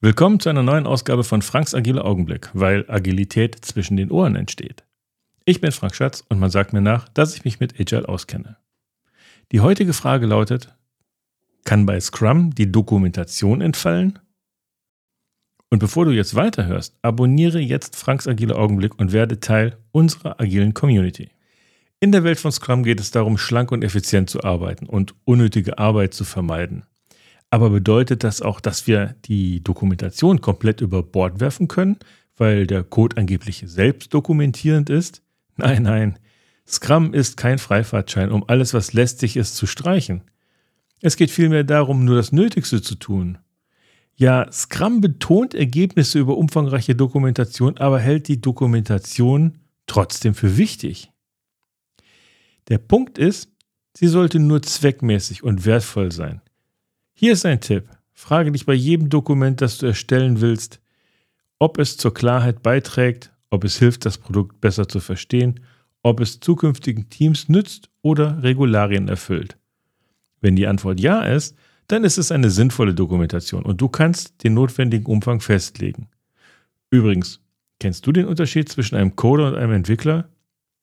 Willkommen zu einer neuen Ausgabe von Franks Agile Augenblick, weil Agilität zwischen den Ohren entsteht. Ich bin Frank Schatz und man sagt mir nach, dass ich mich mit Agile auskenne. Die heutige Frage lautet, kann bei Scrum die Dokumentation entfallen? Und bevor du jetzt weiterhörst, abonniere jetzt Franks Agile Augenblick und werde Teil unserer agilen Community. In der Welt von Scrum geht es darum, schlank und effizient zu arbeiten und unnötige Arbeit zu vermeiden. Aber bedeutet das auch, dass wir die Dokumentation komplett über Bord werfen können, weil der Code angeblich selbst dokumentierend ist? Nein, nein. Scrum ist kein Freifahrtschein, um alles, was lästig ist, zu streichen. Es geht vielmehr darum, nur das Nötigste zu tun. Ja, Scrum betont Ergebnisse über umfangreiche Dokumentation, aber hält die Dokumentation trotzdem für wichtig. Der Punkt ist, sie sollte nur zweckmäßig und wertvoll sein. Hier ist ein Tipp. Frage dich bei jedem Dokument, das du erstellen willst, ob es zur Klarheit beiträgt, ob es hilft, das Produkt besser zu verstehen, ob es zukünftigen Teams nützt oder Regularien erfüllt. Wenn die Antwort ja ist, dann ist es eine sinnvolle Dokumentation und du kannst den notwendigen Umfang festlegen. Übrigens, kennst du den Unterschied zwischen einem Coder und einem Entwickler?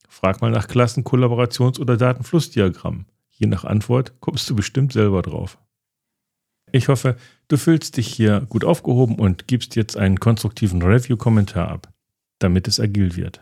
Frag mal nach Klassen-, Kollaborations- oder Datenflussdiagrammen. Je nach Antwort kommst du bestimmt selber drauf. Ich hoffe, du fühlst dich hier gut aufgehoben und gibst jetzt einen konstruktiven Review-Kommentar ab, damit es agil wird.